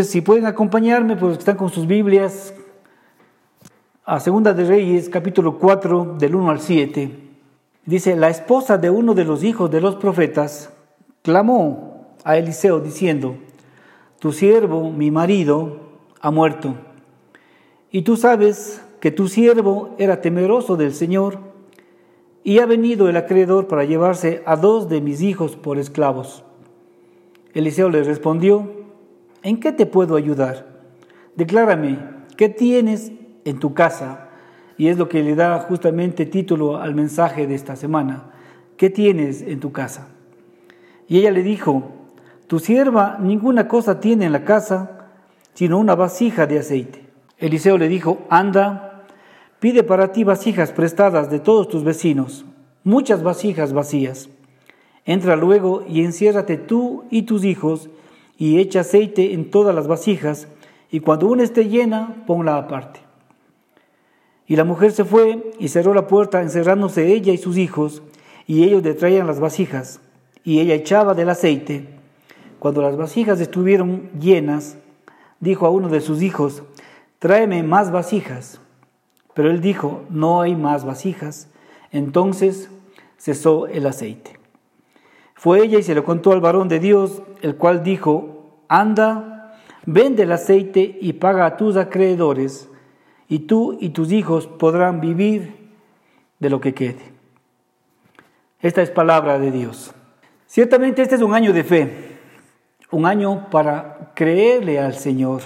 Si pueden acompañarme, pues están con sus Biblias, a Segunda de Reyes, capítulo 4, del 1 al 7. Dice, la esposa de uno de los hijos de los profetas clamó a Eliseo diciendo, tu siervo, mi marido, ha muerto. Y tú sabes que tu siervo era temeroso del Señor, y ha venido el acreedor para llevarse a dos de mis hijos por esclavos. Eliseo le respondió, ¿en qué te puedo ayudar? Declárame, ¿qué tienes en tu casa? Y es lo que le da justamente título al mensaje de esta semana. ¿Qué tienes en tu casa? Y ella le dijo, tu sierva ninguna cosa tiene en la casa, sino una vasija de aceite. Eliseo le dijo, anda, pide para ti vasijas prestadas de todos tus vecinos, muchas vasijas vacías. Entra luego y enciérrate tú y tus hijos y echa aceite en todas las vasijas, y cuando una esté llena, ponla aparte. Y la mujer se fue y cerró la puerta, encerrándose ella y sus hijos, y ellos le traían las vasijas, y ella echaba del aceite. Cuando las vasijas estuvieron llenas, dijo a uno de sus hijos, tráeme más vasijas. Pero él dijo, no hay más vasijas. Entonces cesó el aceite. Fue ella y se lo contó al varón de Dios, el cual dijo, anda, vende el aceite y paga a tus acreedores, y tú y tus hijos podrán vivir de lo que quede. Esta es palabra de Dios. Ciertamente este es un año de fe, un año para creerle al Señor,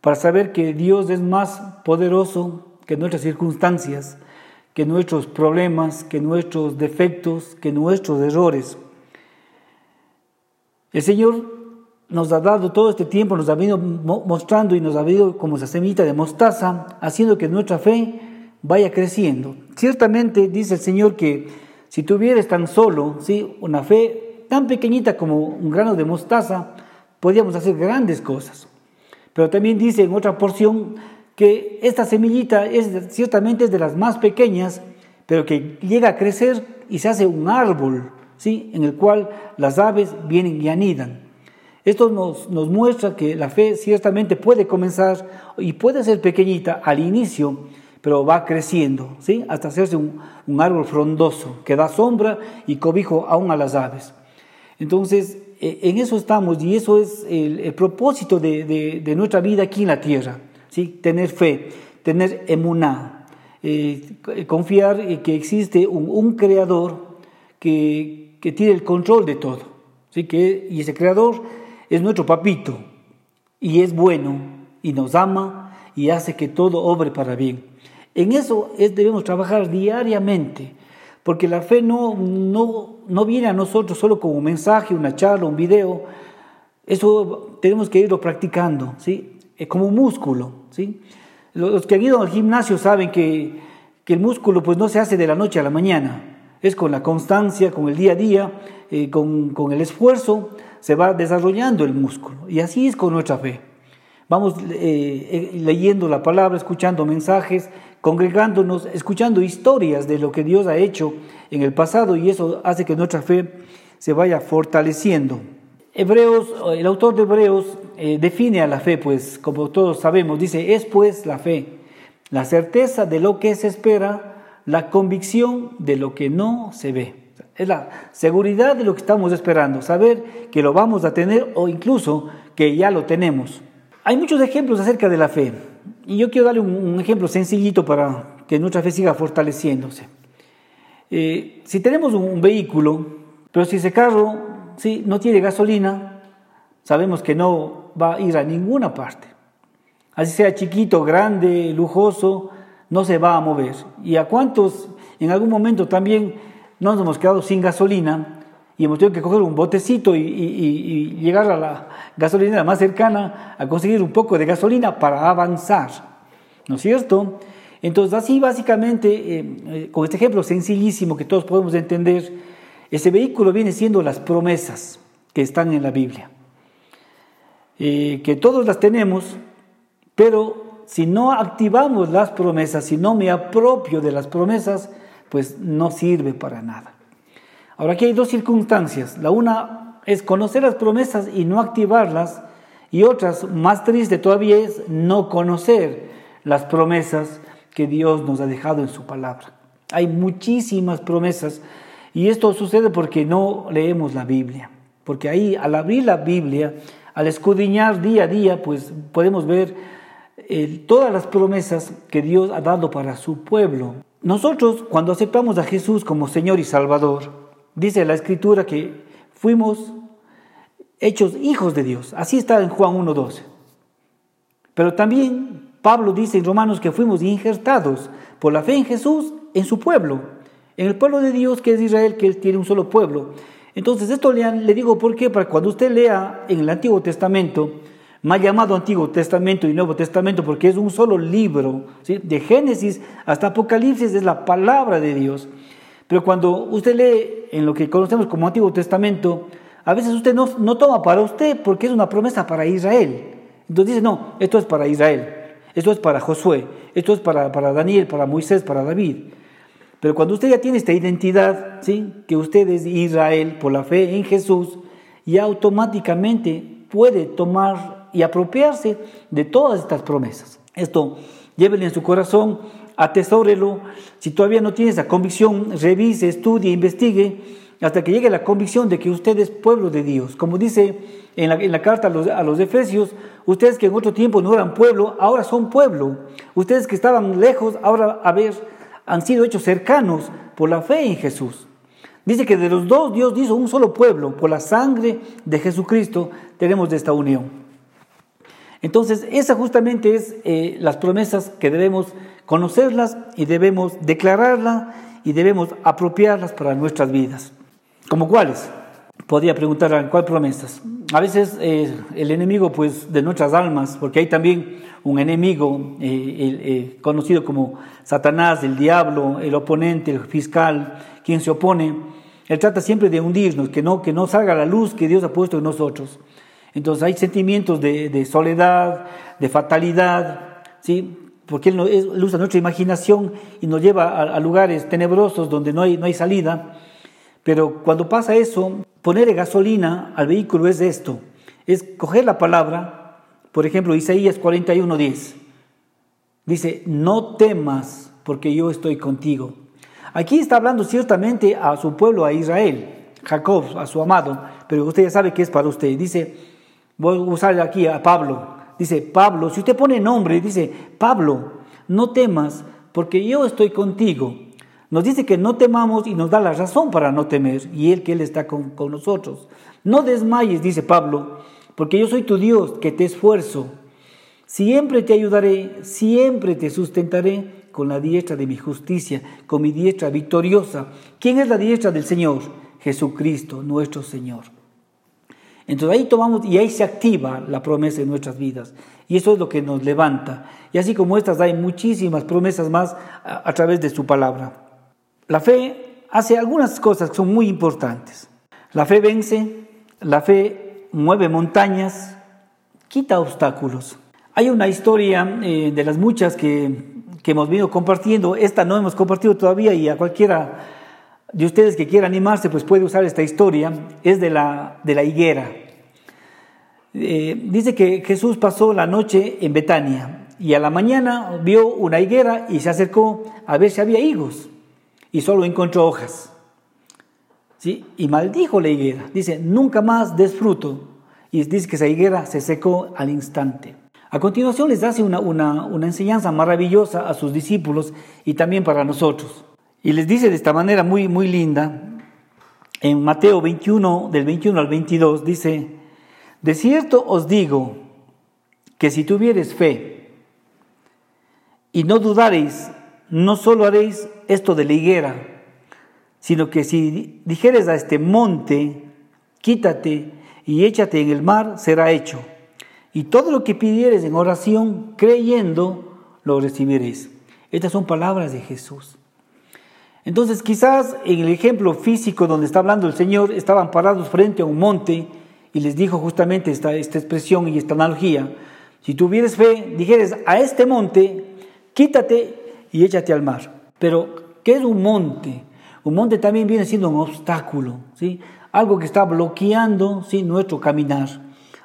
para saber que Dios es más poderoso que nuestras circunstancias, que nuestros problemas, que nuestros defectos, que nuestros errores. El Señor nos ha dado todo este tiempo, nos ha venido mostrando y nos ha venido como esa semillita de mostaza, haciendo que nuestra fe vaya creciendo. Ciertamente dice el Señor que si tuvieras tan solo ¿sí? una fe tan pequeñita como un grano de mostaza, podríamos hacer grandes cosas. Pero también dice en otra porción que esta semillita es ciertamente es de las más pequeñas, pero que llega a crecer y se hace un árbol ¿sí? en el cual las aves vienen y anidan. Esto nos, nos, muestra que la fe ciertamente puede comenzar y puede ser pequeñita al inicio, pero va creciendo, ¿sí? hasta hacerse un, un árbol frondoso que da sombra y cobijo aún a las aves. Entonces, e, en eso estamos y eso es el, propósito de, de, de, nuestra vida aquí en la tierra, ¿sí? tener fe, tener emuná, eh, confiar que existe un, un creador que, tiene el control de todo. ¿sí? Que, y ese creador es nuestro papito y es bueno y nos ama y hace que todo obre para bien. En eso es, debemos trabajar diariamente, porque la fe no, no, no viene a nosotros solo como un mensaje, una charla, un video. Eso tenemos que irlo practicando, ¿sí? Es como un músculo, ¿sí? Los que han ido al gimnasio saben que, que el músculo pues no se hace de la noche a la mañana es con la constancia, con el día a día, eh, con, con, el esfuerzo, se va desarrollando el músculo. Y así es con nuestra fe. Vamos eh, eh, leyendo la palabra, escuchando mensajes, congregándonos, escuchando historias de lo que Dios ha hecho en el pasado y eso hace que nuestra fe se vaya fortaleciendo. Hebreos, el autor de Hebreos define a la fe, pues como todos sabemos, dice, es pues la fe, la certeza de lo que se espera, la convicción de lo que no se ve. Es la seguridad de lo que estamos esperando, saber que lo vamos a tener o incluso que ya lo tenemos. Hay muchos ejemplos acerca de la fe y yo quiero darle un, ejemplo sencillito para que nuestra fe siga fortaleciéndose. Eh, si tenemos un, vehículo, pero si ese carro ¿sí? no tiene gasolina, sabemos que no va a ir a ninguna parte. Así sea chiquito, grande, lujoso, no se va a mover. ¿Y a cuántos en algún momento también nos hemos quedado sin gasolina y hemos tenido que coger un botecito y, llegar a la gasolinera más cercana a conseguir un poco de gasolina para avanzar? ¿No es cierto? Entonces, así básicamente, eh, eh, con este ejemplo sencillísimo que todos podemos entender, ese vehículo viene siendo las promesas que están en la Biblia. Eh, que todos las tenemos, pero si no activamos las promesas, si no me apropio de las promesas, pues no sirve para nada. Ahora aquí hay dos circunstancias. La una es conocer las promesas y no activarlas, Y otras, más triste todavía, es no conocer las promesas que Dios nos ha dejado en su palabra. Hay muchísimas promesas y esto sucede porque no leemos la Biblia. Porque ahí, al abrir la Biblia, al escudriñar día a día, pues podemos ver todas las promesas que Dios ha dado para su pueblo. Nosotros, cuando aceptamos a Jesús como Señor y Salvador, dice la Escritura que fuimos hechos hijos de Dios. Así está en Juan 1.12. Pero también Pablo dice en Romanos que fuimos injertados por la fe en Jesús en su pueblo, en el pueblo de Dios que es Israel, que tiene un solo pueblo. Entonces esto le, le digo por qué, para cuando usted lea en el Antiguo Testamento, mal llamado Antiguo Testamento y Nuevo Testamento, porque es un solo libro, de Génesis hasta Apocalipsis es la palabra de Dios. Pero cuando usted lee en lo que conocemos como Antiguo Testamento, a veces usted no, no toma para usted porque es una promesa para Israel. Entonces dice, no, esto es para Israel, esto es para Josué, esto es para, para Daniel, para Moisés, para David. Pero cuando usted ya tiene esta identidad, ¿sí? que usted es Israel por la fe en Jesús, ya automáticamente puede tomar y apropiarse de todas estas promesas. Esto llévele en su corazón, atesórelo. Si todavía no tiene esa convicción, revise, estudie, investigue hasta que llegue la convicción de que usted es pueblo de Dios. Como dice en la, carta a los, a los, Efesios, ustedes que en otro tiempo no eran pueblo, ahora son pueblo. Ustedes que estaban lejos, ahora han sido hechos cercanos por la fe en Jesús. Dice que de los dos Dios hizo un solo pueblo, por la sangre de Jesucristo tenemos esta unión. Entonces, esas justamente es eh, las promesas que debemos conocerlas y debemos declararlas y debemos apropiarlas para nuestras vidas. ¿Como cuáles? Podría preguntar, ¿cuáles promesas? A veces eh, el enemigo pues, de nuestras almas, porque hay también un enemigo eh, conocido como Satanás, el diablo, el oponente, el fiscal, quien se opone, él trata siempre de hundirnos, que no, que no salga la luz que Dios ha puesto en nosotros. Entonces hay sentimientos de, soledad, de fatalidad, ¿sí? porque él, usa nuestra imaginación y nos lleva a, lugares tenebrosos donde no hay, no hay salida. Pero cuando pasa eso, ponerle gasolina al vehículo es esto, es coger la palabra, por ejemplo, Isaías 41:10. Dice, no temas porque yo estoy contigo. Aquí está hablando ciertamente a su pueblo, a Israel, Jacob, a su amado, pero usted ya sabe que es para usted. Dice, voy a usar aquí a Pablo. Dice, Pablo, si usted pone nombre, dice, Pablo, no temas porque yo estoy contigo. Nos dice que no temamos y nos da la razón para no temer, y Él que Él está con, nosotros. No desmayes, dice Pablo, porque yo soy tu Dios, que te esfuerzo. Siempre te ayudaré, siempre te sustentaré con la diestra de mi justicia, con mi diestra victoriosa. ¿Quién es la diestra del Señor? Jesucristo, nuestro Señor. Entonces ahí tomamos y ahí se activa la promesa en nuestras vidas. Y eso es lo que nos levanta. Y así como estas hay muchísimas promesas más a través de su palabra. La fe hace algunas cosas que son muy importantes. La fe vence, la fe mueve montañas, quita obstáculos. Hay una historia eh, de las muchas que, hemos venido compartiendo, esta no hemos compartido todavía y a cualquiera de ustedes que quiera animarse pues puede usar esta historia, es de la, de la higuera. Eh, dice que Jesús pasó la noche en Betania y a la mañana vio una higuera y se acercó a ver si había higos y solo encontró hojas. ¿Sí? Y maldijo la higuera. Dice, nunca más des fruto. Y dice que esa higuera se secó al instante. A continuación les hace una, una, una enseñanza maravillosa a sus discípulos y también para nosotros. Y les dice de esta manera muy, muy linda, en Mateo 21, del 21 al 22, dice, de cierto os digo que si tuvieres fe y no dudareis, no solo haréis esto de la higuera, sino que si dijeres a este monte, quítate y échate en el mar, será hecho. Y todo lo que pidieres en oración, creyendo, lo recibiréis. Estas son palabras de Jesús. Entonces quizás en el ejemplo físico donde está hablando el Señor, estaban parados frente a un monte y les dijo justamente esta, esta expresión y esta analogía. Si tuvieres fe, dijeres a este monte, quítate y échate al mar. Pero, ¿qué es un monte? Un monte también viene siendo un obstáculo, ¿sí? algo que está bloqueando ¿sí? nuestro caminar,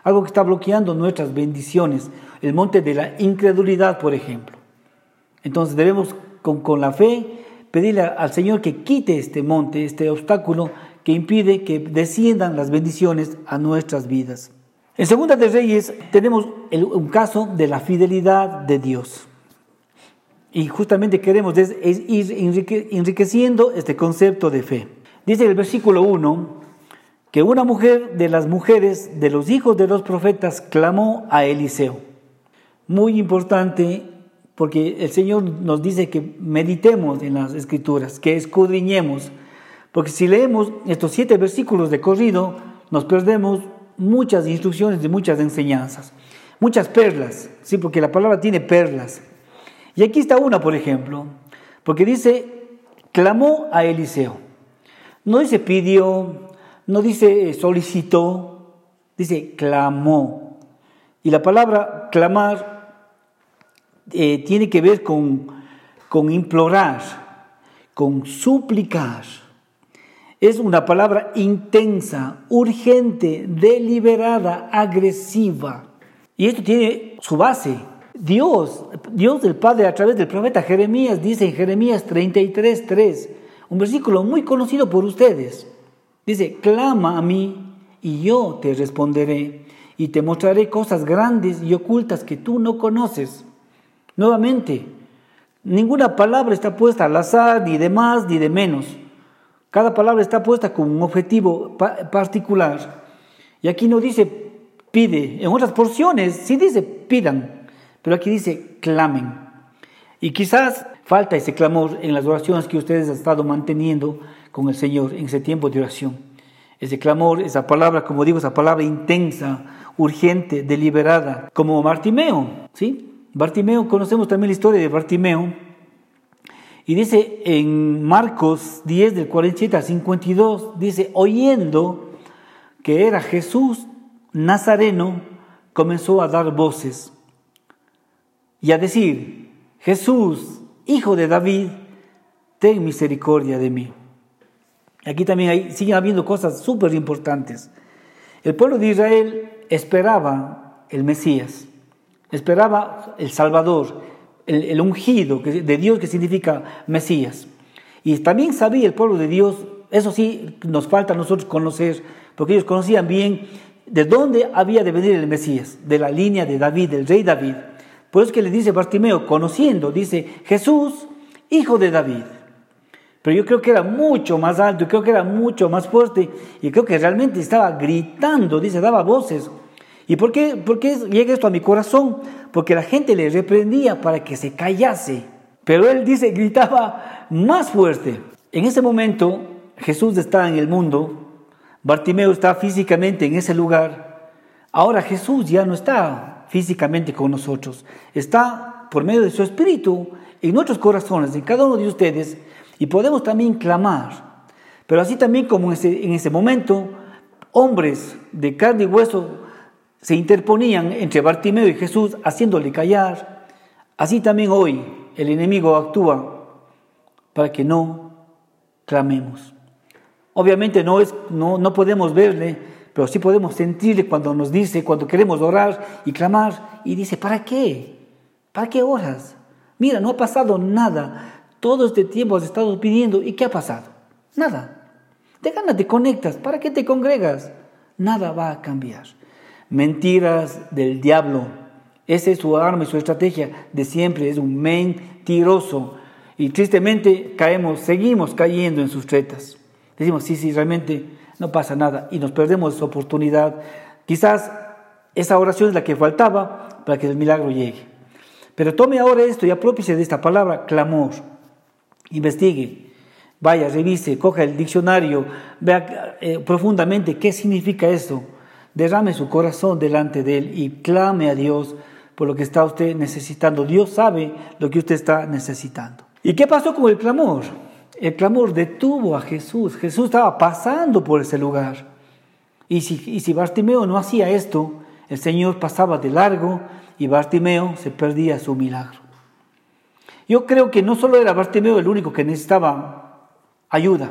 algo que está bloqueando nuestras bendiciones, el monte de la incredulidad, por ejemplo. Entonces debemos con, con la fe pedirle al Señor que quite este monte, este obstáculo que impide que desciendan las bendiciones a nuestras vidas. En Segunda de Reyes tenemos un caso de la fidelidad de Dios. Y justamente queremos ir enriqueciendo este concepto de fe. Dice el versículo 1 que una mujer de las mujeres de los hijos de los profetas clamó a Eliseo. Muy importante porque el Señor nos dice que meditemos en las escrituras, que escudriñemos porque si leemos estos siete versículos de corrido, nos perdemos muchas instrucciones y muchas enseñanzas, muchas perlas, ¿sí? porque la palabra tiene perlas. Y aquí está una, por ejemplo, porque dice, clamó a Eliseo. No dice pidió, no dice solicitó, dice clamó. Y la palabra clamar eh, tiene que ver con, con implorar, con suplicar es una palabra intensa, urgente, deliberada, agresiva. Y esto tiene su base. Dios, Dios del Padre a través del profeta Jeremías dice en Jeremías 33, 3, un versículo muy conocido por ustedes. Dice, clama a mí y yo te responderé y te mostraré cosas grandes y ocultas que tú no conoces. Nuevamente, ninguna palabra está puesta al azar, ni de más ni de menos. Cada palabra está puesta con un objetivo particular. Y aquí no dice pide. En otras porciones sí dice pidan, pero aquí dice clamen. Y quizás falta ese clamor en las oraciones que ustedes han estado manteniendo con el Señor en ese tiempo de oración. Ese clamor, esa palabra, como digo, esa palabra intensa, urgente, deliberada, como Bartimeo, ¿sí? Bartimeo, conocemos también la historia de Bartimeo, y dice en Marcos 10 del 47 al 52, dice, oyendo que era Jesús Nazareno, comenzó a dar voces y a decir, Jesús, hijo de David, ten misericordia de mí. Aquí también hay, siguen habiendo cosas súper importantes. El pueblo de Israel esperaba el Mesías, esperaba el Salvador, el, ungido de Dios que significa Mesías. Y también sabía el pueblo de Dios, eso sí nos falta a nosotros conocer, porque ellos conocían bien de dónde había de venir el Mesías, de la línea de David, del rey David. Por eso que le dice Bartimeo, conociendo, dice Jesús, hijo de David. Pero yo creo que era mucho más alto, yo creo que era mucho más fuerte, y creo que realmente estaba gritando, dice, daba voces. ¿Y por qué, por qué llega esto a mi corazón? Porque la gente le reprendía para que se callase. Pero él dice, gritaba más fuerte. En ese momento Jesús está en el mundo, Bartimeo está físicamente en ese lugar. Ahora Jesús ya no está físicamente con nosotros, está por medio de su Espíritu en nuestros corazones, en cada uno de ustedes, y podemos también clamar. Pero así también como en ese, en ese momento, hombres de carne y hueso se interponían entre Bartimeo y Jesús haciéndole callar. Así también hoy el enemigo actúa para que no clamemos. Obviamente no, es, no, no podemos verle, pero sí podemos sentirle cuando nos dice, cuando queremos orar y clamar, y dice, ¿para qué? ¿Para qué oras? Mira, no ha pasado nada. Todo este tiempo has estado pidiendo, ¿y qué ha pasado? Nada. De ganas te conectas, ¿para qué te congregas? Nada va a cambiar mentiras del diablo. Esa es su arma y su estrategia de siempre, es un mentiroso. Y tristemente caemos, seguimos cayendo en sus tretas. Decimos, sí, sí, realmente no pasa nada y nos perdemos esa oportunidad. Quizás esa oración es la que faltaba para que el milagro llegue. Pero tome ahora esto y apropiese de esta palabra, clamor. Investigue, vaya, revise, coja el diccionario, vea eh, profundamente qué significa esto derrame su corazón delante de Él y clame a Dios por lo que está usted necesitando. Dios sabe lo que usted está necesitando. ¿Y qué pasó con el clamor? El clamor detuvo a Jesús. Jesús estaba pasando por ese lugar. Y si, Bartimeo no hacía esto, el Señor pasaba de largo y Bartimeo se perdía su milagro. Yo creo que no solo era Bartimeo el único que necesitaba ayuda.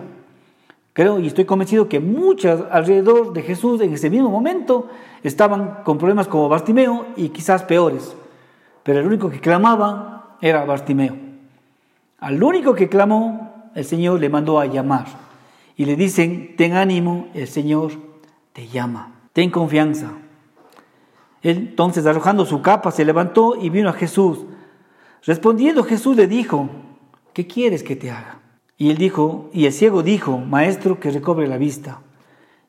Creo y estoy convencido que muchas alrededor de Jesús en ese mismo momento estaban con problemas como Bartimeo y quizás peores. Pero el único que clamaba era Bartimeo. Al único que clamó, el Señor le mandó a llamar. Y le dicen, ten ánimo, el Señor te llama. Ten confianza. Entonces, arrojando su capa, se levantó y vino a Jesús. Respondiendo Jesús le dijo, ¿qué quieres que te haga? Y él dijo, y el ciego dijo, Maestro, que recobre la vista.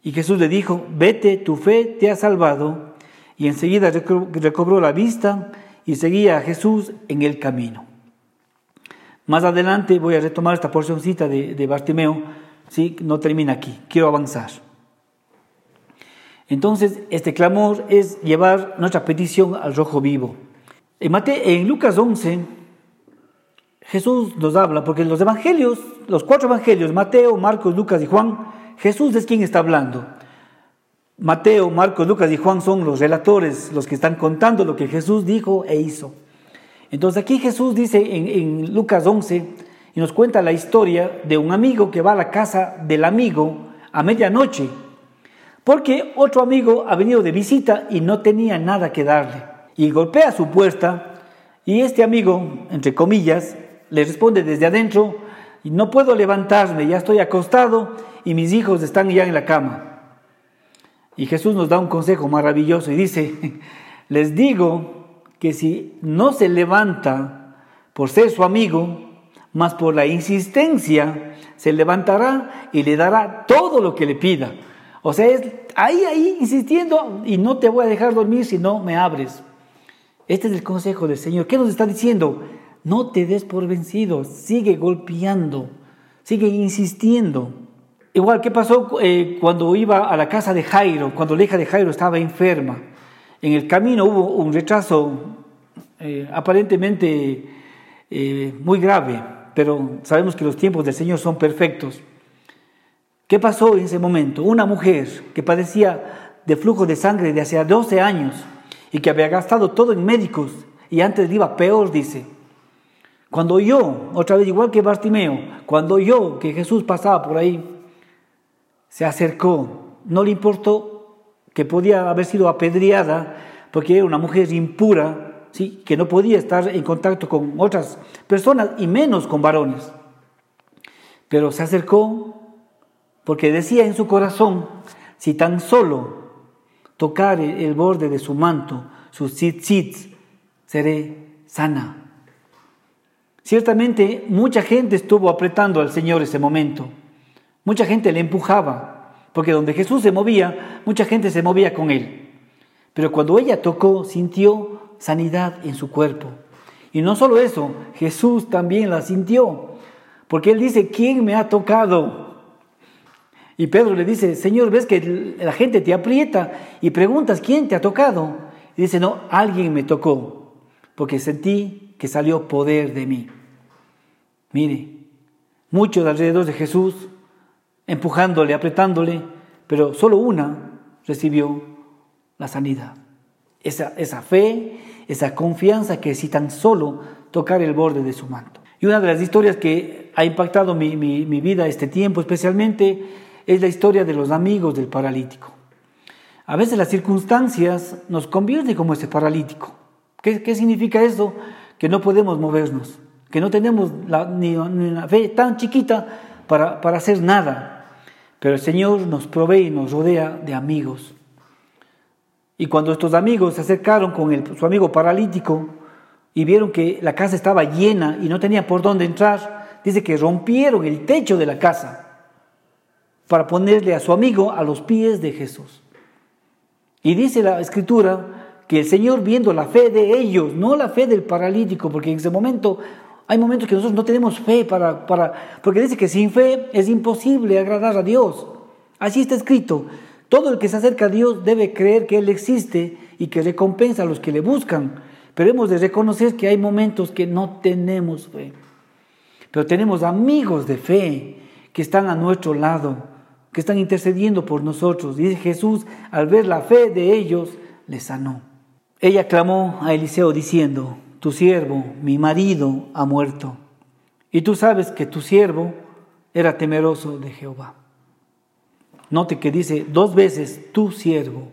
Y Jesús le dijo, vete, tu fe te ha salvado. Y enseguida recobró la vista y seguía a Jesús en el camino. Más adelante voy a retomar esta porcióncita de, de Bartimeo, ¿sí? no termina aquí, quiero avanzar. Entonces, este clamor es llevar nuestra petición al rojo vivo. En, en Lucas 11, Jesús nos habla, porque los evangelios, los cuatro evangelios, Mateo, Marcos, Lucas y Juan, Jesús es quien está hablando. Mateo, Marcos, Lucas y Juan son los relatores, los que están contando lo que Jesús dijo e hizo. Entonces aquí Jesús dice en, en Lucas 11 y nos cuenta la historia de un amigo que va a la casa del amigo a medianoche, porque otro amigo ha venido de visita y no tenía nada que darle. Y golpea su puerta y este amigo, entre comillas, le responde desde adentro, no puedo levantarme, ya estoy acostado y mis hijos están ya en la cama. Y Jesús nos da un consejo maravilloso y dice, les digo que si no se levanta por ser su amigo, más por la insistencia, se levantará y le dará todo lo que le pida. O sea, es ahí, ahí, insistiendo, y no te voy a dejar dormir si no me abres. Este es el consejo del Señor. ¿Qué nos está diciendo? No te des por vencido, sigue golpeando, sigue insistiendo. Igual, ¿qué pasó eh, cuando iba a la casa de Jairo, cuando la hija de Jairo estaba enferma? En el camino hubo un retraso eh, aparentemente eh, muy grave, pero sabemos que los tiempos del Señor son perfectos. ¿Qué pasó en ese momento? Una mujer que padecía de flujo de sangre de hace 12 años y que había gastado todo en médicos y antes iba peor, dice. Cuando yo, otra vez igual que Bartimeo, cuando yo que Jesús pasaba por ahí, se acercó, no le importó que podía haber sido apedreada porque era una mujer impura, ¿sí? que no podía estar en contacto con otras personas y menos con varones. Pero se acercó porque decía en su corazón, si tan solo tocar el borde de su manto, sus tzitzit, seré sana. Ciertamente mucha gente estuvo apretando al Señor ese momento. Mucha gente le empujaba, porque donde Jesús se movía, mucha gente se movía con él. Pero cuando ella tocó, sintió sanidad en su cuerpo. Y no solo eso, Jesús también la sintió, porque él dice, ¿quién me ha tocado? Y Pedro le dice, Señor, ves que la gente te aprieta y preguntas, ¿quién te ha tocado? Y dice, no, alguien me tocó, porque sentí que salió poder de mí. Mire, muchos alrededor de Jesús empujándole, apretándole, pero solo una recibió la sanidad. Esa, esa fe, esa confianza que si tan solo tocar el borde de su manto. Y una de las historias que ha impactado mi, mi, mi vida este tiempo especialmente es la historia de los amigos del paralítico. A veces las circunstancias nos convierten como ese paralítico. ¿Qué, qué significa eso? que no podemos movernos, que no tenemos la, ni, una fe tan chiquita para, para hacer nada. Pero el Señor nos provee y nos rodea de amigos. Y cuando estos amigos se acercaron con el, su amigo paralítico y vieron que la casa estaba llena y no tenía por dónde entrar, dice que rompieron el techo de la casa para ponerle a su amigo a los pies de Jesús. Y dice la escritura que el Señor viendo la fe de ellos, no la fe del paralítico, porque en ese momento hay momentos que nosotros no tenemos fe para, para, porque dice que sin fe es imposible agradar a Dios. Así está escrito. Todo el que se acerca a Dios debe creer que Él existe y que recompensa a los que le buscan. Pero hemos de reconocer que hay momentos que no tenemos fe. Pero tenemos amigos de fe que están a nuestro lado, que están intercediendo por nosotros. Y Jesús, al ver la fe de ellos, les sanó. Ella clamó a Eliseo diciendo, tu siervo, mi marido, ha muerto. Y tú sabes que tu siervo era temeroso de Jehová. Note que dice dos veces, tu siervo,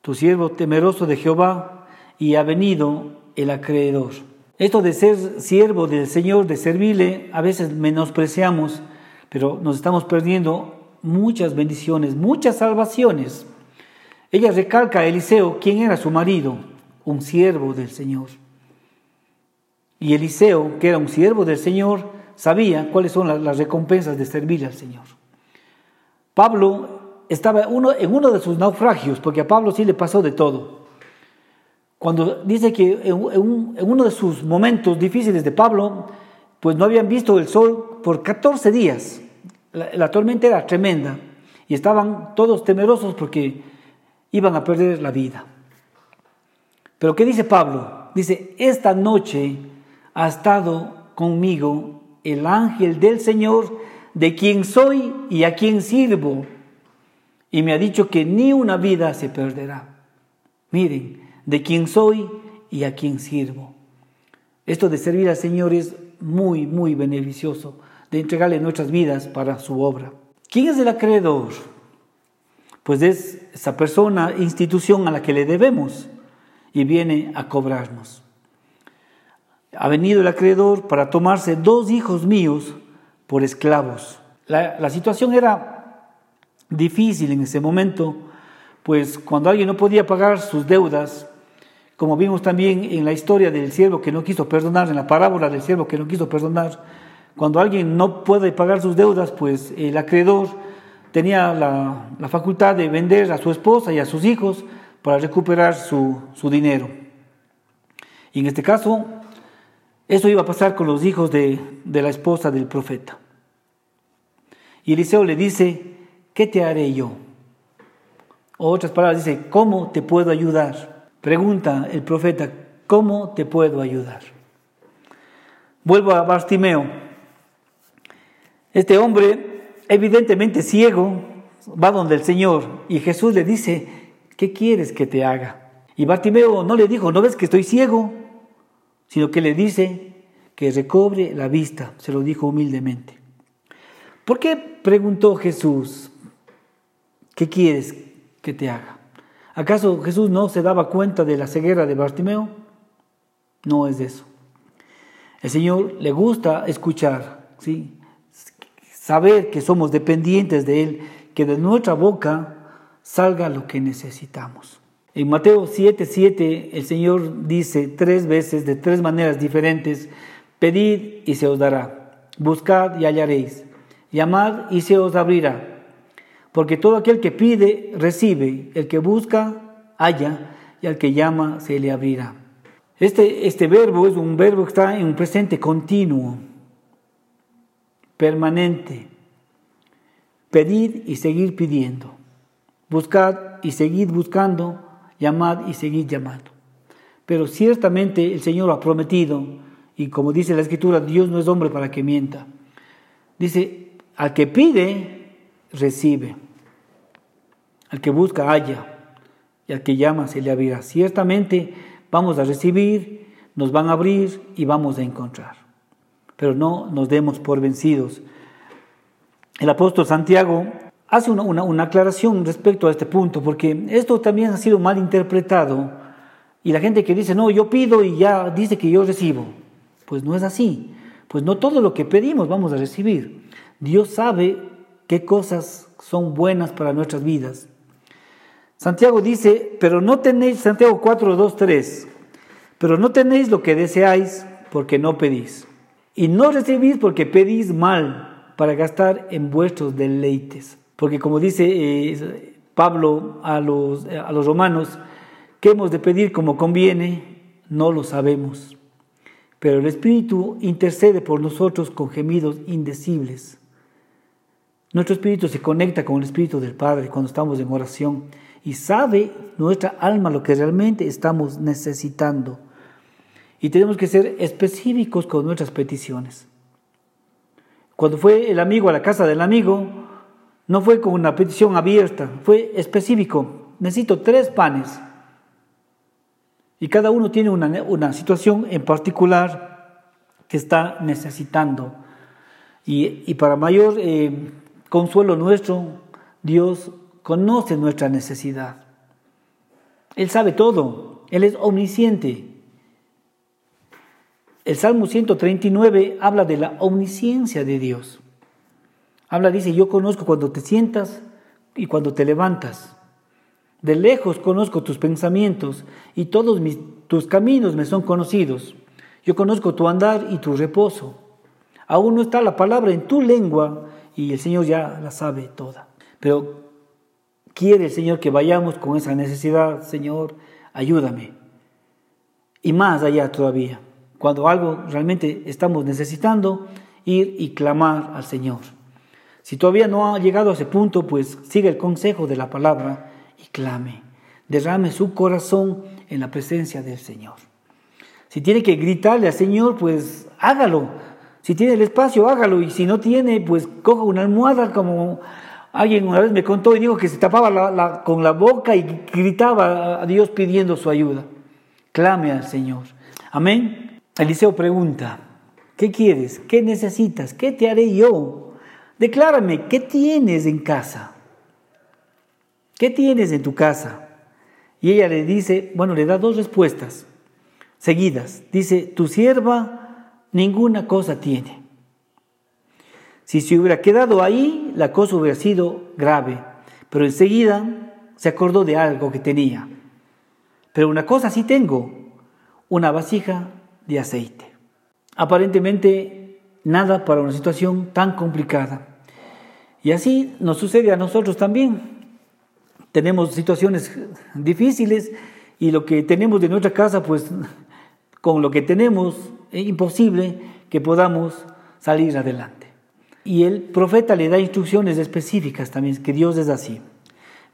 tu siervo temeroso de Jehová, y ha venido el acreedor. Esto de ser siervo del Señor, de servirle, a veces menospreciamos, pero nos estamos perdiendo muchas bendiciones, muchas salvaciones. Ella recalca a Eliseo quién era su marido, un siervo del Señor. Y Eliseo, que era un siervo del Señor, sabía cuáles son las, recompensas de servir al Señor. Pablo estaba uno, en uno de sus naufragios, porque a Pablo sí le pasó de todo. Cuando dice que en, uno de sus momentos difíciles de Pablo, pues no habían visto el sol por 14 días. La, la tormenta era tremenda y estaban todos temerosos porque iban a perder la vida. Pero ¿qué dice Pablo? Dice, esta noche ha estado conmigo el ángel del Señor, de quien soy y a quien sirvo, y me ha dicho que ni una vida se perderá. Miren, de quien soy y a quien sirvo. Esto de servir al Señor es muy, muy beneficioso, de entregarle nuestras vidas para su obra. ¿Quién es el acreedor? Pues es esa persona, institución a la que le debemos y viene a cobrarnos. Ha venido el acreedor para tomarse dos hijos míos por esclavos. La, situación era difícil en ese momento, pues cuando alguien no podía pagar sus deudas, como vimos también en la historia del siervo que no quiso perdonar, en la parábola del siervo que no quiso perdonar, cuando alguien no puede pagar sus deudas, pues el acreedor tenía la facultad de vender a su esposa y a sus hijos para recuperar su, su dinero. Y en este caso, eso iba a pasar con los hijos de, de la esposa del profeta. Y Eliseo le dice, ¿qué te haré yo? O otras palabras, dice, ¿cómo te puedo ayudar? Pregunta el profeta, ¿cómo te puedo ayudar? Vuelvo a Bartimeo. Este hombre, evidentemente ciego, va donde el Señor y Jesús le dice, ¿qué quieres que te haga? Y Bartimeo no le dijo, ¿no ves que estoy ciego? Sino que le dice que recobre la vista, se lo dijo humildemente. ¿Por qué preguntó Jesús, ¿qué quieres que te haga? ¿Acaso Jesús no se daba cuenta de la ceguera de Bartimeo? No es eso. El Señor le gusta escuchar, ¿sí? saber que somos dependientes de Él, que de nuestra boca salga lo que necesitamos. En Mateo 7:7 7, el Señor dice tres veces, de tres maneras diferentes, pedid y se os dará, buscad y hallaréis, llamad y se os abrirá. Porque todo aquel que pide, recibe, el que busca, halla, y al que llama, se le abrirá. Este, este verbo es un verbo que está en un presente continuo, permanente. Pedir y seguir pidiendo. Buscad y seguid buscando. Llamad y seguid llamando. Pero ciertamente el Señor ha prometido, y como dice la Escritura, Dios no es hombre para que mienta. Dice, al que pide, recibe. Al que busca, halla. Y al que llama, se le abrirá. Ciertamente vamos a recibir, nos van a abrir y vamos a encontrar. Pero no nos demos por vencidos. El apóstol Santiago hace una, una, aclaración respecto a este punto, porque esto también ha sido mal interpretado. Y la gente que dice, no, yo pido y ya dice que yo recibo. Pues no es así. Pues no todo lo que pedimos vamos a recibir. Dios sabe qué cosas son buenas para nuestras vidas. Santiago dice, pero no tenéis, Santiago 4, 2, 3, pero no tenéis lo que deseáis porque no pedís. Y no recibís porque pedís mal para gastar en vuestros deleites. Porque como dice eh, Pablo a los, a los romanos, ¿qué hemos de pedir como conviene? No lo sabemos. Pero el Espíritu intercede por nosotros con gemidos indecibles. Nuestro espíritu se conecta con el espíritu del Padre cuando estamos en oración y sabe nuestra alma lo que realmente estamos necesitando. Y tenemos que ser específicos con nuestras peticiones. Cuando fue el amigo a la casa del amigo, no fue con una petición abierta, fue específico. Necesito tres panes. Y cada uno tiene una, situación en particular que está necesitando. Y, para mayor eh, consuelo nuestro, Dios conoce nuestra necesidad. Él sabe todo, Él es omnisciente. El Salmo 139 habla de la omnisciencia de Dios. Habla, dice, yo conozco cuando te sientas y cuando te levantas. De lejos conozco tus pensamientos y todos tus caminos me son conocidos. Yo conozco tu andar y tu reposo. Aún no está la palabra en tu lengua y el Señor ya la sabe toda. Pero quiere el Señor que vayamos con esa necesidad, Señor, ayúdame. Y más allá todavía, cuando algo realmente estamos necesitando, ir y clamar al Señor. Si todavía no ha llegado a ese punto, pues sigue el consejo de la palabra y clame. Derrame su corazón en la presencia del Señor. Si tiene que gritarle al Señor, pues hágalo. Si tiene el espacio, hágalo. Y si no tiene, pues coja una almohada como alguien una vez me contó y dijo que se tapaba con la boca y gritaba a Dios pidiendo su ayuda. Clame al Señor. Amén. Eliseo pregunta, ¿qué quieres? ¿Qué necesitas? ¿Qué te haré yo? Declárame, ¿qué tienes en casa? ¿Qué tienes en tu casa? Y ella le dice, bueno, le da dos respuestas seguidas. Dice, tu sierva ninguna cosa tiene. Si se hubiera quedado ahí, la cosa hubiera sido grave, pero enseguida se acordó de algo que tenía. Pero una cosa sí tengo, una vasija de aceite. Aparentemente nada para una situación tan complicada. Y así nos sucede a nosotros también. Tenemos situaciones difíciles y lo que tenemos de nuestra casa, pues con lo que tenemos es imposible que podamos salir adelante. Y el profeta le da instrucciones específicas también, que Dios es así.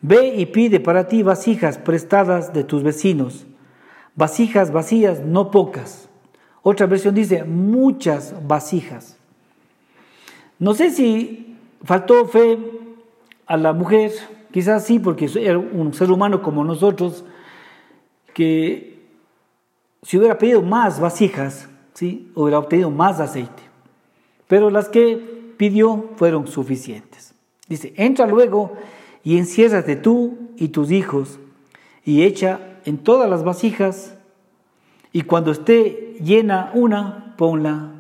Ve y pide para ti vasijas prestadas de tus vecinos, vasijas vacías, no pocas. Otra versión dice muchas vasijas. No sé si faltó fe a la mujer, quizás sí, porque era un ser humano como nosotros, que si hubiera pedido más vasijas, ¿sí? hubiera obtenido más aceite. Pero las que pidió fueron suficientes. Dice, entra luego y enciérrate tú y tus hijos y echa en todas las vasijas y cuando esté llena una, ponla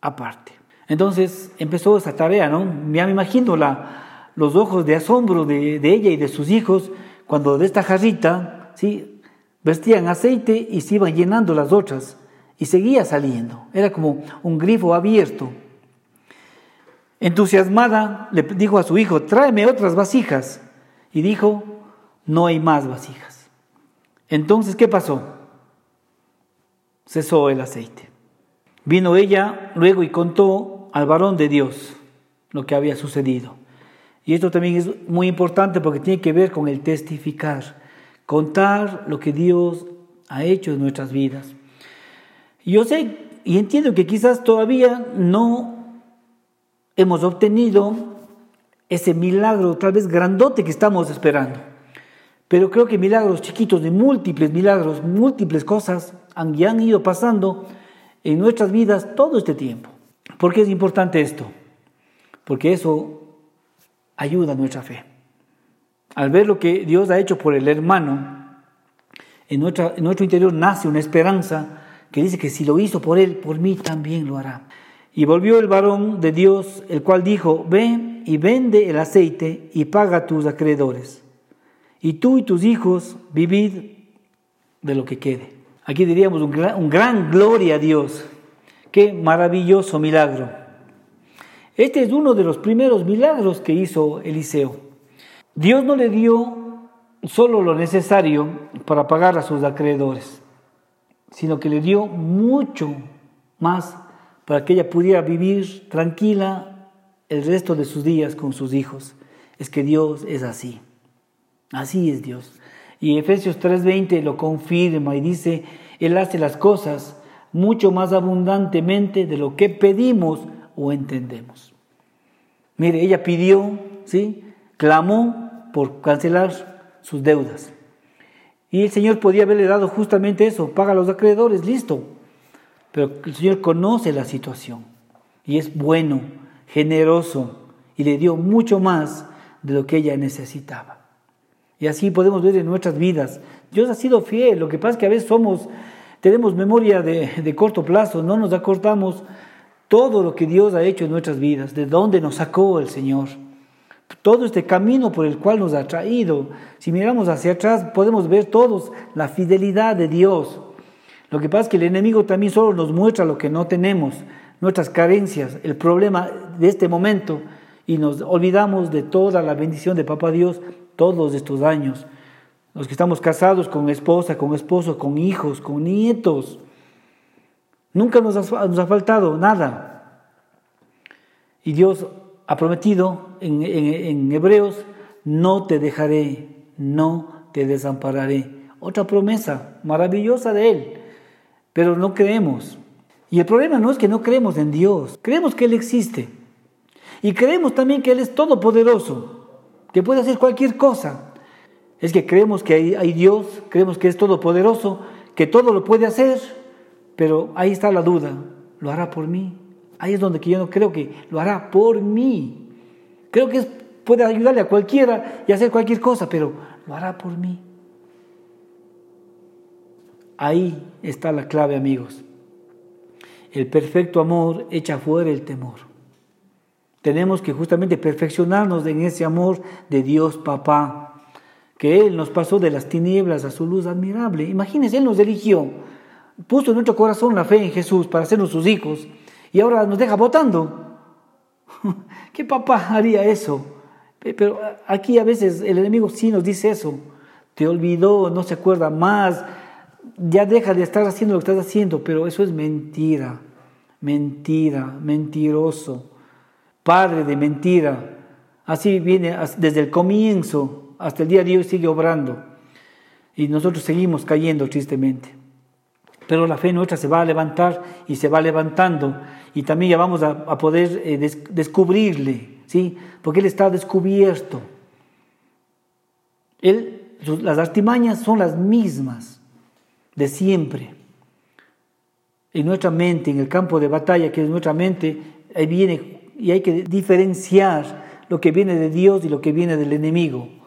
aparte. Entonces empezó esa tarea, ¿no? Ya me imagino la, los ojos de asombro de, ella y de sus hijos cuando de esta jarrita, ¿sí? Vestían aceite y se iban llenando las otras y seguía saliendo. Era como un grifo abierto. Entusiasmada le dijo a su hijo, tráeme otras vasijas. Y dijo, no hay más vasijas. Entonces, ¿qué pasó? Cesó el aceite. Vino ella luego y contó al varón de Dios lo que había sucedido. Y esto también es muy importante porque tiene que ver con el testificar, contar lo que Dios ha hecho en nuestras vidas. Yo sé y entiendo que quizás todavía no hemos obtenido ese milagro tal vez grandote que estamos esperando. Pero creo que milagros chiquitos, de múltiples milagros, múltiples cosas han, ya han ido pasando en nuestras vidas todo este tiempo. ¿Por qué es importante esto? Porque eso ayuda a nuestra fe. Al ver lo que Dios ha hecho por el hermano, en, nuestro interior nace una esperanza que dice que si lo hizo por él, por mí también lo hará. Y volvió el varón de Dios, el cual dijo, ven y vende el aceite y paga tus acreedores. Y tú y tus hijos vivid de lo que quede. Aquí diríamos un gran gloria a Dios. Qué maravilloso milagro. Este es uno de los primeros milagros que hizo Eliseo. Dios no le dio solo lo necesario para pagar a sus acreedores, sino que le dio mucho más para que ella pudiera vivir tranquila el resto de sus días con sus hijos. Es que Dios es así. Así es Dios. Y Efesios 3:20 lo confirma y dice, Él hace las cosas mucho más abundantemente de lo que pedimos o entendemos. Mire, ella pidió, ¿sí? Clamó por cancelar sus deudas. Y el Señor podía haberle dado justamente eso, paga los acreedores, listo. Pero el Señor conoce la situación y es bueno, generoso y le dio mucho más de lo que ella necesitaba. Y así podemos ver en nuestras vidas. Dios ha sido fiel. Lo que pasa es que a veces somos, tenemos memoria de, de corto plazo, no nos acortamos todo lo que Dios ha hecho en nuestras vidas, de dónde nos sacó el Señor. Todo este camino por el cual nos ha traído. Si miramos hacia atrás, podemos ver todos la fidelidad de Dios. Lo que pasa es que el enemigo también solo nos muestra lo que no tenemos, nuestras carencias, el problema de este momento, y nos olvidamos de toda la bendición de Papá Dios todos estos años. Los que estamos casados con esposa, con esposo, con hijos, con nietos. Nunca nos ha, faltado nada. Y Dios ha prometido en, en Hebreos, no te dejaré, no te desampararé. Otra promesa maravillosa de Él, pero no creemos. Y el problema no es que no creemos en Dios, creemos que Él existe. Y creemos también que Él es todopoderoso, que puede hacer cualquier cosa. Es que creemos que hay, hay Dios, creemos que es todopoderoso, que todo lo puede hacer, pero ahí está la duda, ¿lo hará por mí? Ahí es donde yo no creo que lo hará por mí. Creo que puede ayudarle a cualquiera y hacer cualquier cosa, pero lo hará por mí. Ahí está la clave, amigos. El perfecto amor echa fuera el temor. Tenemos que justamente perfeccionarnos en ese amor de Dios Papá, que Él nos pasó de las tinieblas a su luz admirable. Imagínense, Él nos eligió, puso en nuestro corazón la fe en Jesús para hacernos sus hijos y ahora nos deja votando. ¿Qué papá haría eso? Pero aquí a veces el enemigo sí nos dice eso. Te olvidó, no se acuerda más, ya deja de estar haciendo lo que estás haciendo, pero eso es mentira, mentira, mentiroso, padre de mentira. Así viene desde el comienzo hasta el día de hoy sigue obrando y nosotros seguimos cayendo tristemente. Pero la fe nuestra se va a levantar y se va levantando y también ya vamos a, poder eh, descubrirle, ¿sí? Porque Él está descubierto. Él, las artimañas son las mismas de siempre. En nuestra mente, en el campo de batalla que es nuestra mente, ahí viene y hay que diferenciar lo que viene de Dios y lo que viene del enemigo.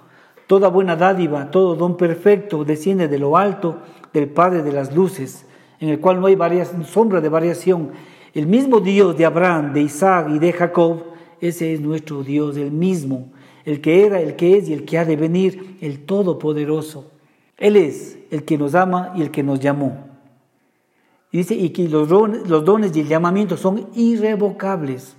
Toda buena dádiva, todo don perfecto desciende de lo alto del Padre de las luces, en el cual no hay sombra de variación. El mismo Dios de Abraham, de Isaac y de Jacob, ese es nuestro Dios, el mismo, el que era, el que es y el que ha de venir, el Todopoderoso. Él es el que nos ama y el que nos llamó. Y dice, y que los dones, los dones y el llamamiento son irrevocables.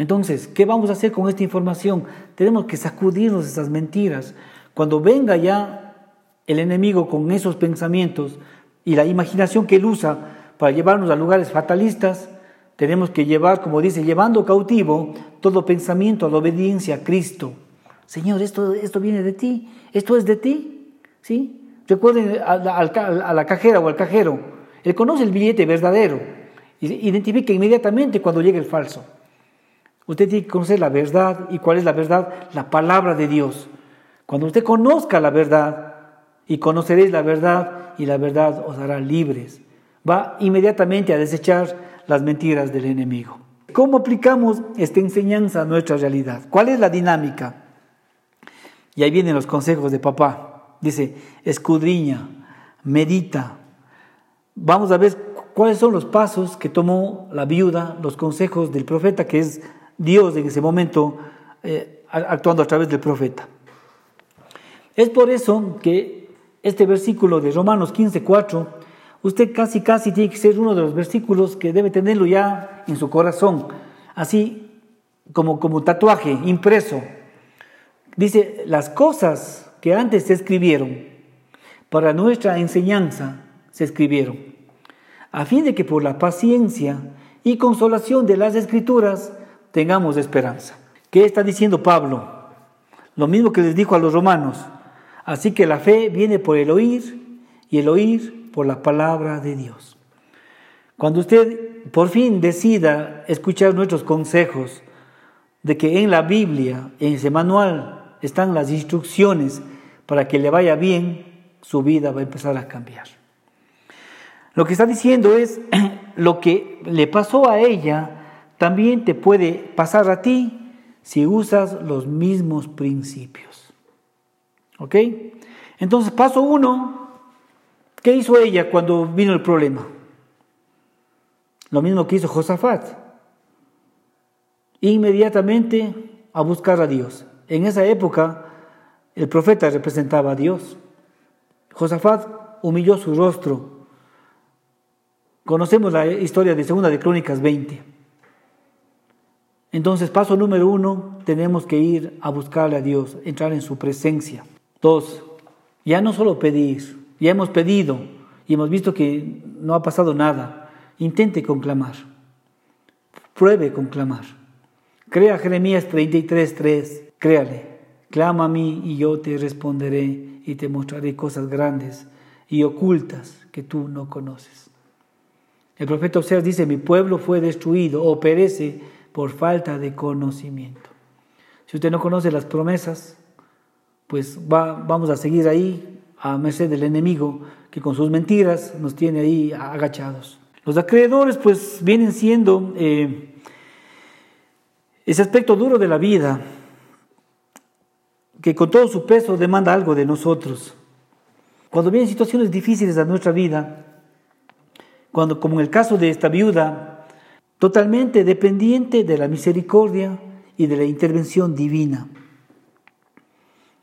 Entonces, ¿qué vamos a hacer con esta información? Tenemos que sacudirnos esas mentiras. Cuando venga ya el enemigo con esos pensamientos y la imaginación que él usa para llevarnos a lugares fatalistas, tenemos que llevar, como dice, llevando cautivo todo pensamiento a la obediencia a Cristo. Señor, esto, esto viene de ti, esto es de ti. ¿sí? Recuerden a la, cajera o al cajero, él conoce el billete verdadero, identifica inmediatamente cuando llega el falso. Usted tiene que conocer la verdad. ¿Y cuál es la verdad? La palabra de Dios. Cuando usted conozca la verdad, y conoceréis la verdad, y la verdad os hará libres, va inmediatamente a desechar las mentiras del enemigo. ¿Cómo aplicamos esta enseñanza a nuestra realidad? ¿Cuál es la dinámica? Y ahí vienen los consejos de papá. Dice, escudriña, medita. Vamos a ver cuáles son los pasos que tomó la viuda, los consejos del profeta, que es Dios en ese momento eh, actuando a través del profeta. Es por eso que este versículo de Romanos 15:4, usted casi casi tiene que ser uno de los versículos que debe tenerlo ya en su corazón, así como como tatuaje impreso Dice, las cosas que antes se escribieron para nuestra enseñanza se escribieron, a fin de que por la paciencia y consolación de las escrituras tengamos esperanza. ¿Qué está diciendo Pablo? Lo mismo que les dijo a los romanos. Así que la fe viene por el oír y el oír por la palabra de Dios. Cuando usted por fin decida escuchar nuestros consejos de que en la Biblia, en ese manual están las instrucciones para que le vaya bien, su vida va a empezar a cambiar. Lo que está diciendo es, lo que le pasó a ella, también te puede pasar a ti si usas los mismos principios. ¿Ok? Entonces, paso uno, ¿qué hizo ella cuando vino el problema? Lo mismo que hizo Josafat. Inmediatamente a buscar a Dios. En esa época, el profeta representaba a Dios. Josafat humilló su rostro. Conocemos la historia de Segunda de Crónicas 20. Entonces, paso número uno, tenemos que ir a buscarle a Dios, entrar en su presencia. Dos, ya no solo pedir, ya hemos pedido y hemos visto que no ha pasado nada. Intente conclamar, pruebe conclamar. Crea Jeremías 33:3, créale, clama a mí y yo te responderé y te mostraré cosas grandes y ocultas que tú no conoces. El profeta Oseas dice, mi pueblo fue destruido o perece por falta de conocimiento. Si usted no conoce las promesas, pues va, vamos a seguir ahí a merced del enemigo que con sus mentiras nos tiene ahí agachados. Los acreedores pues vienen siendo eh, ese aspecto duro de la vida que con todo su peso demanda algo de nosotros. Cuando vienen situaciones difíciles a nuestra vida, cuando como en el caso de esta viuda, totalmente dependiente de la misericordia y de la intervención divina.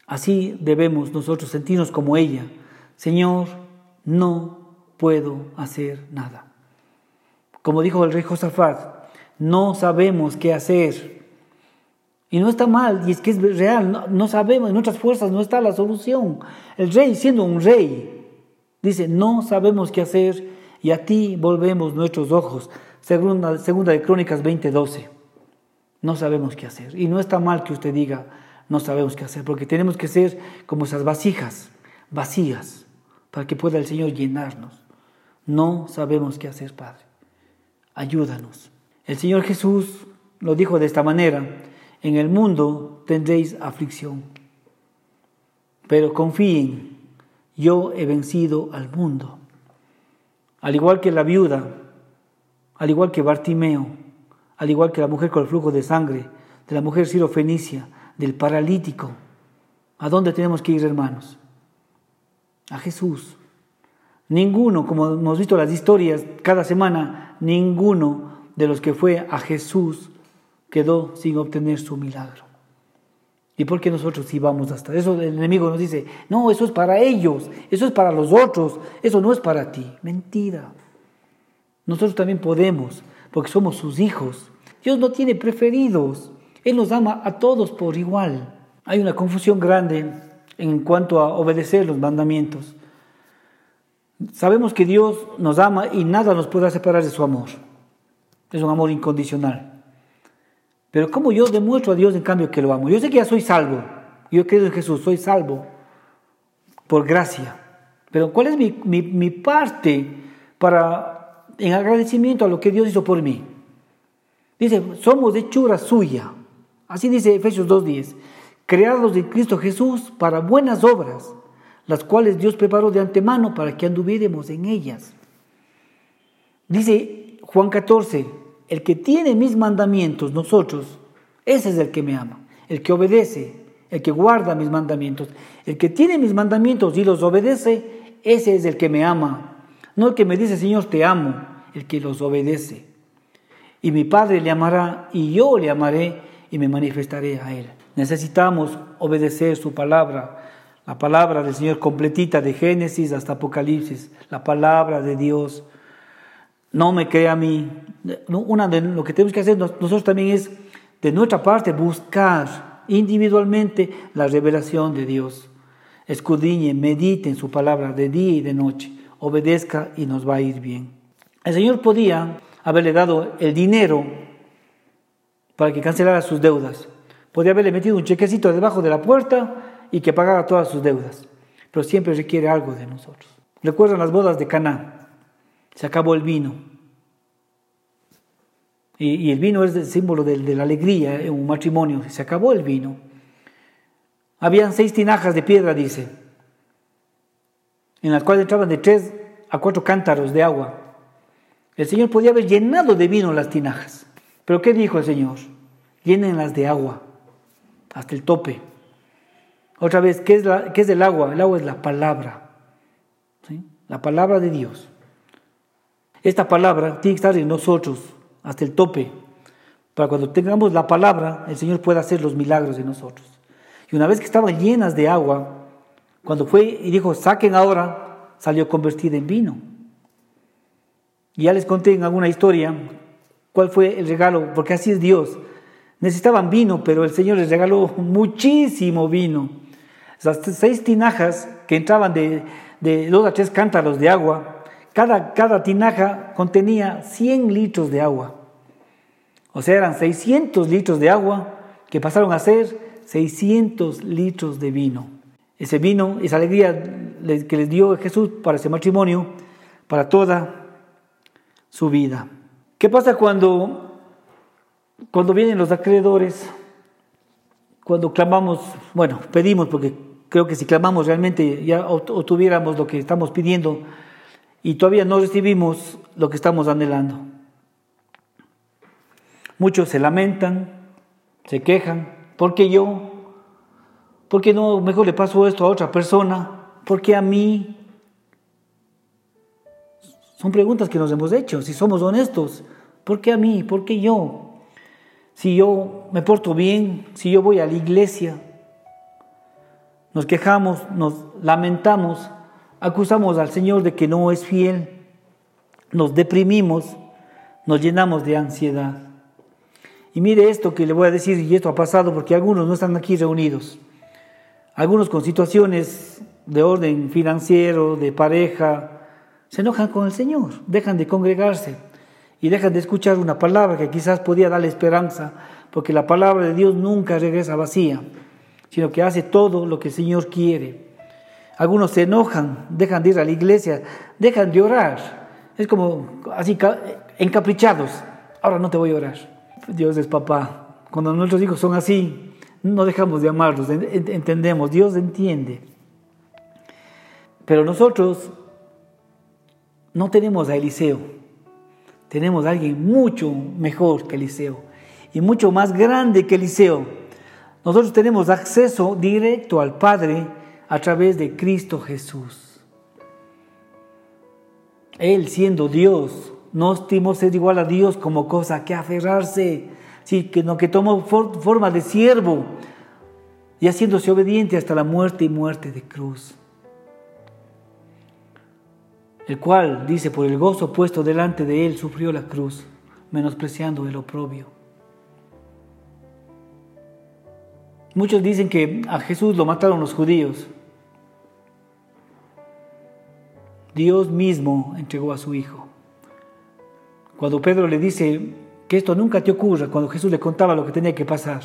Así debemos nosotros sentirnos como ella. Señor, no puedo hacer nada. Como dijo el rey Josafat, no sabemos qué hacer. Y no está mal, y es que es real, no, no, sabemos, en nuestras fuerzas no está la solución. El rey, siendo un rey, dice, no sabemos qué hacer y a ti volvemos nuestros ojos. Segunda, segunda de Crónicas 20:12. No sabemos qué hacer. Y no está mal que usted diga, no sabemos qué hacer, porque tenemos que ser como esas vasijas, vacías, para que pueda el Señor llenarnos. No sabemos qué hacer, Padre. Ayúdanos. El Señor Jesús lo dijo de esta manera, en el mundo tendréis aflicción, pero confíen, yo he vencido al mundo. Al igual que la viuda, al igual que Bartimeo, al igual que la mujer con el flujo de sangre, de la mujer sirofenicia, del paralítico. ¿A dónde tenemos que ir, hermanos? A Jesús. Ninguno, como hemos visto las historias cada semana, ninguno de los que fue a Jesús quedó sin obtener su milagro. ¿Y por qué nosotros sí vamos hasta eso? El enemigo nos dice, no, eso es para ellos, eso es para los otros, eso no es para ti. Mentira. Nosotros también podemos, porque somos sus hijos. Dios no tiene preferidos. Él nos ama a todos por igual. Hay una confusión grande en cuanto a obedecer los mandamientos. Sabemos que Dios nos ama y nada nos podrá separar de su amor. Es un amor incondicional. Pero ¿cómo yo demuestro a Dios en cambio que lo amo? Yo sé que ya soy salvo. Yo creo en Jesús, soy salvo por gracia. Pero ¿cuál es mi, mi, mi parte para en agradecimiento a lo que Dios hizo por mí. Dice, somos hechura suya. Así dice Efesios 2.10. Creados en Cristo Jesús para buenas obras, las cuales Dios preparó de antemano para que anduviéramos en ellas. Dice Juan 14, el que tiene mis mandamientos, nosotros, ese es el que me ama, el que obedece, el que guarda mis mandamientos, el que tiene mis mandamientos y los obedece, ese es el que me ama. No el que me dice, Señor, te amo, el que los obedece. Y mi Padre le amará y yo le amaré y me manifestaré a él. Necesitamos obedecer su palabra, la palabra del Señor completita de Génesis hasta Apocalipsis, la palabra de Dios. No me crea a mí. Una de lo que tenemos que hacer nosotros también es, de nuestra parte, buscar individualmente la revelación de Dios. Escudriñe, medite en su palabra de día y de noche obedezca y nos va a ir bien. El Señor podía haberle dado el dinero para que cancelara sus deudas. Podía haberle metido un chequecito debajo de la puerta y que pagara todas sus deudas. Pero siempre requiere algo de nosotros. Recuerdan las bodas de Caná. Se acabó el vino. Y, el vino es el símbolo de, de la alegría en un matrimonio. Se acabó el vino. Habían seis tinajas de piedra, dice en las cuales entraban de tres a cuatro cántaros de agua. El Señor podía haber llenado de vino las tinajas. Pero ¿qué dijo el Señor? Llénenlas de agua. hasta el tope. Otra vez, ¿qué es, la, qué es el agua? El agua es la palabra, ¿sí? la palabra de Dios. Esta palabra tiene que estar en nosotros hasta el tope, para cuando tengamos la palabra, el Señor pueda hacer los milagros en nosotros. Y una vez que estaban llenas de agua, cuando fue y dijo, saquen ahora, salió convertida en vino. Ya les conté en alguna historia cuál fue el regalo, porque así es Dios. Necesitaban vino, pero el Señor les regaló muchísimo vino. Esas seis tinajas que entraban de, de dos a tres cántaros de agua, cada, cada tinaja contenía 100 litros de agua. O sea, eran 600 litros de agua que pasaron a ser 600 litros de vino. Ese vino, esa alegría que les dio Jesús para ese matrimonio, para toda su vida. ¿Qué pasa cuando, cuando vienen los acreedores? Cuando clamamos, bueno, pedimos, porque creo que si clamamos realmente ya obtuviéramos lo que estamos pidiendo y todavía no recibimos lo que estamos anhelando. Muchos se lamentan, se quejan, ¿por qué yo? ¿Por qué no mejor le paso esto a otra persona? ¿Por qué a mí? Son preguntas que nos hemos hecho, si somos honestos. ¿Por qué a mí? ¿Por qué yo? Si yo me porto bien, si yo voy a la iglesia, nos quejamos, nos lamentamos, acusamos al Señor de que no es fiel, nos deprimimos, nos llenamos de ansiedad. Y mire esto que le voy a decir, y esto ha pasado porque algunos no están aquí reunidos. Algunos con situaciones de orden financiero, de pareja, se enojan con el Señor, dejan de congregarse y dejan de escuchar una palabra que quizás podía darle esperanza, porque la palabra de Dios nunca regresa vacía, sino que hace todo lo que el Señor quiere. Algunos se enojan, dejan de ir a la iglesia, dejan de orar. Es como así encaprichados. Ahora no te voy a orar. Dios es papá. Cuando nuestros hijos son así, no dejamos de amarlos, entendemos, Dios entiende. Pero nosotros no tenemos a Eliseo, tenemos a alguien mucho mejor que Eliseo y mucho más grande que Eliseo. Nosotros tenemos acceso directo al Padre a través de Cristo Jesús. Él siendo Dios, no estimó ser igual a Dios como cosa que aferrarse, sino que tomó forma de siervo y haciéndose obediente hasta la muerte y muerte de cruz el cual, dice, por el gozo puesto delante de él, sufrió la cruz, menospreciando el oprobio. Muchos dicen que a Jesús lo mataron los judíos. Dios mismo entregó a su Hijo. Cuando Pedro le dice que esto nunca te ocurra, cuando Jesús le contaba lo que tenía que pasar.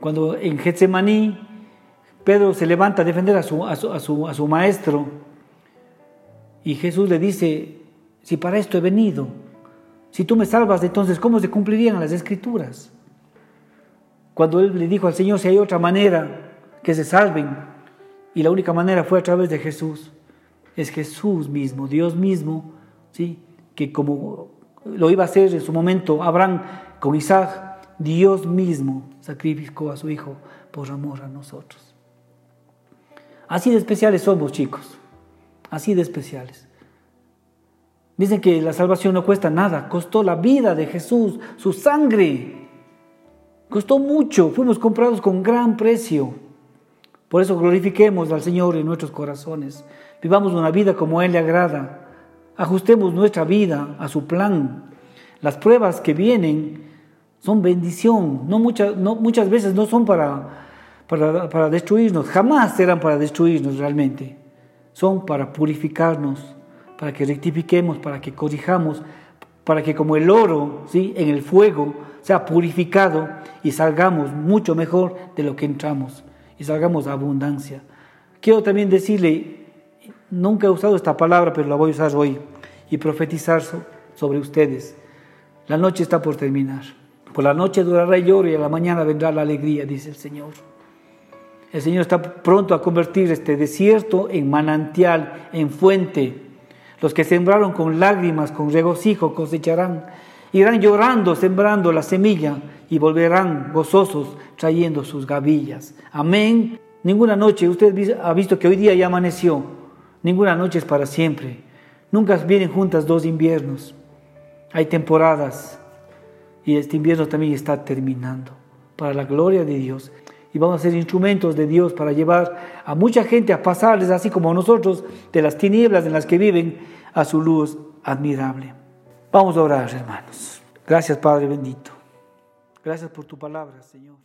Cuando en Getsemaní Pedro se levanta a defender a su, a su, maestro, y Jesús le dice, si para esto he venido, si tú me salvas, entonces ¿cómo se cumplirían las escrituras? Cuando él le dijo al Señor, si hay otra manera que se salven, y la única manera fue a través de Jesús, es Jesús mismo, Dios mismo, ¿sí? que como lo iba a hacer en su momento Abraham con Isaac, Dios mismo sacrificó a su Hijo por amor a nosotros. Así de especiales somos, chicos así de especiales. Dicen que la salvación no cuesta nada, costó la vida de Jesús, su sangre. Costó mucho, fuimos comprados con gran precio. Por eso glorifiquemos al Señor en nuestros corazones. Vivamos una vida como Él le agrada. Ajustemos nuestra vida a su plan. Las pruebas que vienen son bendición. No muchas, no, muchas veces no son para, para, para destruirnos, jamás serán para destruirnos realmente son para purificarnos, para que rectifiquemos, para que corrijamos, para que como el oro ¿sí? en el fuego sea purificado y salgamos mucho mejor de lo que entramos y salgamos a abundancia. Quiero también decirle, nunca he usado esta palabra, pero la voy a usar hoy y profetizar sobre ustedes. La noche está por terminar. Por la noche durará el lloro y a la mañana vendrá la alegría, dice el Señor. El Señor está pronto a convertir este desierto en manantial, en fuente. Los que sembraron con lágrimas, con regocijo, cosecharán. Irán llorando, sembrando la semilla y volverán gozosos trayendo sus gavillas. Amén. Ninguna noche, usted ha visto que hoy día ya amaneció. Ninguna noche es para siempre. Nunca vienen juntas dos inviernos. Hay temporadas y este invierno también está terminando. Para la gloria de Dios. Y vamos a ser instrumentos de Dios para llevar a mucha gente a pasarles, así como nosotros, de las tinieblas en las que viven, a su luz admirable. Vamos a orar, hermanos. Gracias, Padre bendito. Gracias por tu palabra, Señor.